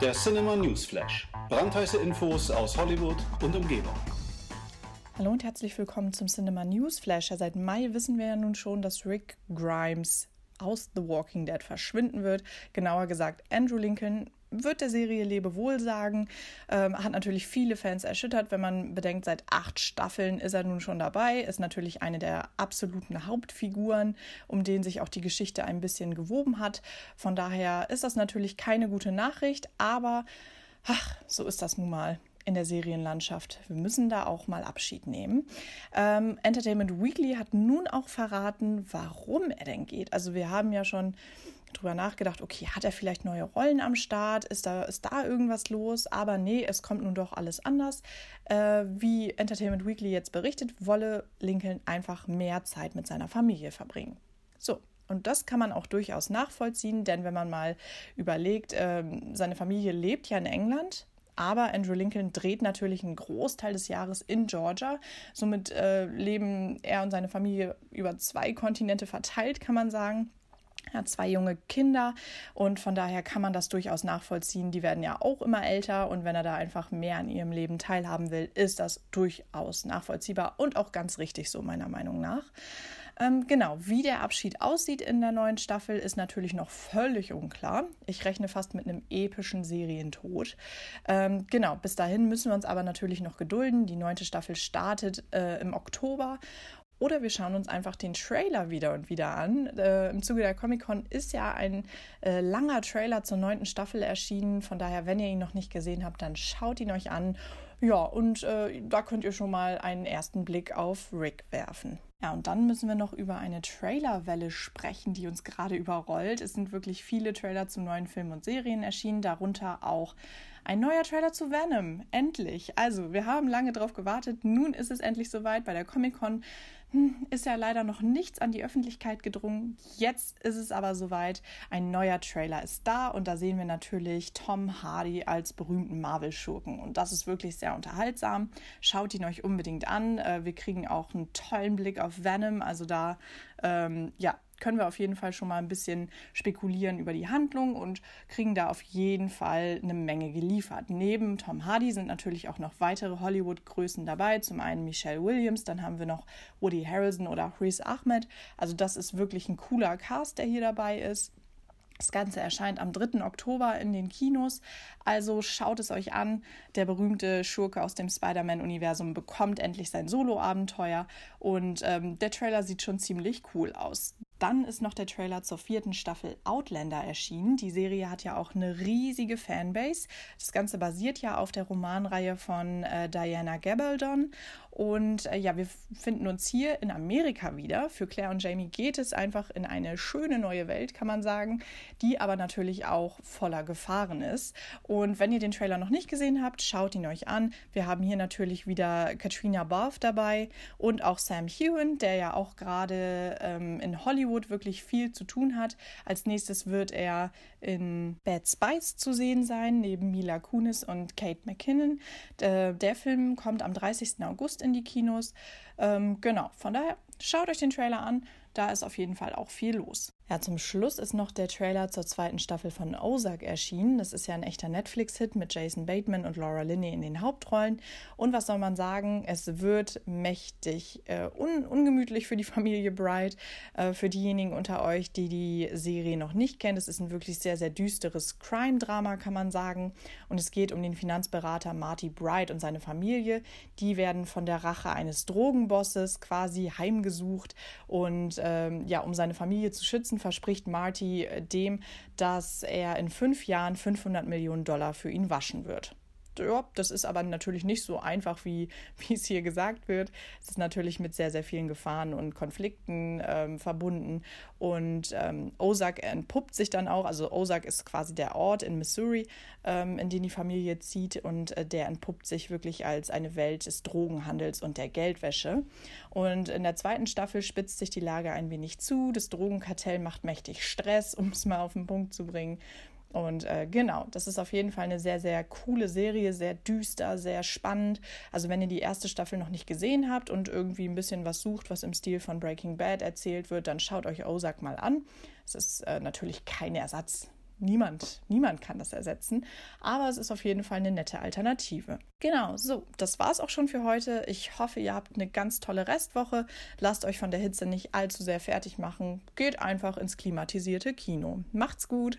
Der Cinema News Flash. Brandheiße Infos aus Hollywood und Umgebung. Hallo und herzlich willkommen zum Cinema News Flash. Ja, seit Mai wissen wir ja nun schon, dass Rick Grimes aus The Walking Dead verschwinden wird. Genauer gesagt, Andrew Lincoln wird der Serie Lebewohl sagen. Ähm, hat natürlich viele Fans erschüttert, wenn man bedenkt, seit acht Staffeln ist er nun schon dabei. Ist natürlich eine der absoluten Hauptfiguren, um den sich auch die Geschichte ein bisschen gewoben hat. Von daher ist das natürlich keine gute Nachricht, aber ach, so ist das nun mal in der Serienlandschaft. Wir müssen da auch mal Abschied nehmen. Ähm, Entertainment Weekly hat nun auch verraten, warum er denn geht. Also wir haben ja schon drüber nachgedacht, okay, hat er vielleicht neue Rollen am Start? Ist da, ist da irgendwas los? Aber nee, es kommt nun doch alles anders. Äh, wie Entertainment Weekly jetzt berichtet, wolle Lincoln einfach mehr Zeit mit seiner Familie verbringen. So, und das kann man auch durchaus nachvollziehen, denn wenn man mal überlegt, äh, seine Familie lebt ja in England, aber Andrew Lincoln dreht natürlich einen Großteil des Jahres in Georgia. Somit äh, leben er und seine Familie über zwei Kontinente verteilt, kann man sagen. Er hat zwei junge Kinder und von daher kann man das durchaus nachvollziehen. Die werden ja auch immer älter und wenn er da einfach mehr an ihrem Leben teilhaben will, ist das durchaus nachvollziehbar und auch ganz richtig so meiner Meinung nach. Ähm, genau, wie der Abschied aussieht in der neuen Staffel, ist natürlich noch völlig unklar. Ich rechne fast mit einem epischen Serientod. Ähm, genau, bis dahin müssen wir uns aber natürlich noch gedulden. Die neunte Staffel startet äh, im Oktober oder wir schauen uns einfach den Trailer wieder und wieder an. Äh, Im Zuge der Comic-Con ist ja ein äh, langer Trailer zur neunten Staffel erschienen. Von daher, wenn ihr ihn noch nicht gesehen habt, dann schaut ihn euch an. Ja, und äh, da könnt ihr schon mal einen ersten Blick auf Rick werfen. Ja, und dann müssen wir noch über eine Trailerwelle sprechen, die uns gerade überrollt. Es sind wirklich viele Trailer zu neuen Filmen und Serien erschienen, darunter auch ein neuer Trailer zu Venom. Endlich. Also, wir haben lange darauf gewartet. Nun ist es endlich soweit. Bei der Comic-Con ist ja leider noch nichts an die Öffentlichkeit gedrungen. Jetzt ist es aber soweit. Ein neuer Trailer ist da und da sehen wir natürlich Tom Hardy als berühmten Marvel-Schurken. Und das ist wirklich sehr unterhaltsam. Schaut ihn euch unbedingt an. Äh, wir kriegen auch einen tollen Blick auf Venom. Also da, ähm, ja, können wir auf jeden Fall schon mal ein bisschen spekulieren über die Handlung und kriegen da auf jeden Fall eine Menge geliefert. Neben Tom Hardy sind natürlich auch noch weitere Hollywood-Größen dabei. Zum einen Michelle Williams, dann haben wir noch Woody Harrelson oder Riz Ahmed. Also das ist wirklich ein cooler Cast, der hier dabei ist. Das Ganze erscheint am 3. Oktober in den Kinos, also schaut es euch an. Der berühmte Schurke aus dem Spider-Man-Universum bekommt endlich sein Solo-Abenteuer und ähm, der Trailer sieht schon ziemlich cool aus. Dann ist noch der Trailer zur vierten Staffel Outlander erschienen. Die Serie hat ja auch eine riesige Fanbase. Das Ganze basiert ja auf der Romanreihe von äh, Diana Gabaldon. Und äh, ja, wir finden uns hier in Amerika wieder. Für Claire und Jamie geht es einfach in eine schöne neue Welt, kann man sagen, die aber natürlich auch voller Gefahren ist. Und wenn ihr den Trailer noch nicht gesehen habt, schaut ihn euch an. Wir haben hier natürlich wieder Katrina Barth dabei und auch Sam Hewen, der ja auch gerade ähm, in Hollywood Hollywood wirklich viel zu tun hat. Als nächstes wird er in Bad Spice zu sehen sein, neben Mila Kunis und Kate McKinnon. Der, der Film kommt am 30. August in die Kinos. Ähm, genau, von daher schaut euch den Trailer an. Da ist auf jeden Fall auch viel los. Ja, zum Schluss ist noch der Trailer zur zweiten Staffel von Ozark erschienen. Das ist ja ein echter Netflix-Hit mit Jason Bateman und Laura Linney in den Hauptrollen. Und was soll man sagen? Es wird mächtig äh, un ungemütlich für die Familie Bright. Äh, für diejenigen unter euch, die die Serie noch nicht kennen, es ist ein wirklich sehr, sehr düsteres Crime-Drama, kann man sagen. Und es geht um den Finanzberater Marty Bright und seine Familie. Die werden von der Rache eines Drogenbosses quasi heimgesucht und ähm, ja, um seine Familie zu schützen Ansonsten verspricht Marty äh, dem, dass er in fünf Jahren 500 Millionen Dollar für ihn waschen wird ja, das ist aber natürlich nicht so einfach, wie, wie es hier gesagt wird. Es ist natürlich mit sehr, sehr vielen Gefahren und Konflikten ähm, verbunden. Und ähm, Ozark entpuppt sich dann auch, also Ozark ist quasi der Ort in Missouri, ähm, in den die Familie zieht und äh, der entpuppt sich wirklich als eine Welt des Drogenhandels und der Geldwäsche. Und in der zweiten Staffel spitzt sich die Lage ein wenig zu. Das Drogenkartell macht mächtig Stress, um es mal auf den Punkt zu bringen. Und äh, genau, das ist auf jeden Fall eine sehr, sehr coole Serie, sehr düster, sehr spannend. Also wenn ihr die erste Staffel noch nicht gesehen habt und irgendwie ein bisschen was sucht, was im Stil von Breaking Bad erzählt wird, dann schaut euch Ozark mal an. Es ist äh, natürlich kein Ersatz niemand, niemand kann das ersetzen. Aber es ist auf jeden Fall eine nette Alternative. Genau, so, das war's auch schon für heute. Ich hoffe, ihr habt eine ganz tolle Restwoche. Lasst euch von der Hitze nicht allzu sehr fertig machen. Geht einfach ins klimatisierte Kino. Macht's gut!